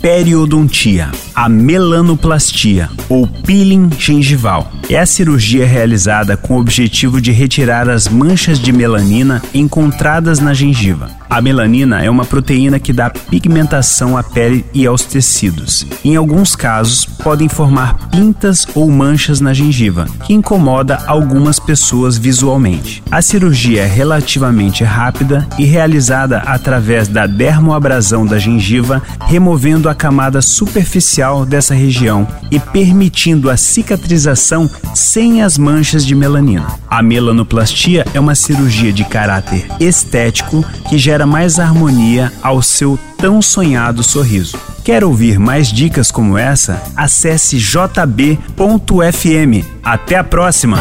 periodontia, a melanoplastia ou peeling gengival. É a cirurgia realizada com o objetivo de retirar as manchas de melanina encontradas na gengiva. A melanina é uma proteína que dá pigmentação à pele e aos tecidos. Em alguns casos, podem formar pintas ou manchas na gengiva, que incomoda algumas pessoas visualmente. A cirurgia é relativamente rápida e realizada através da dermoabrasão da gengiva, removendo a camada superficial dessa região e permitindo a cicatrização sem as manchas de melanina. A melanoplastia é uma cirurgia de caráter estético que gera mais harmonia ao seu tão sonhado sorriso. Quer ouvir mais dicas como essa? Acesse jb.fm. Até a próxima!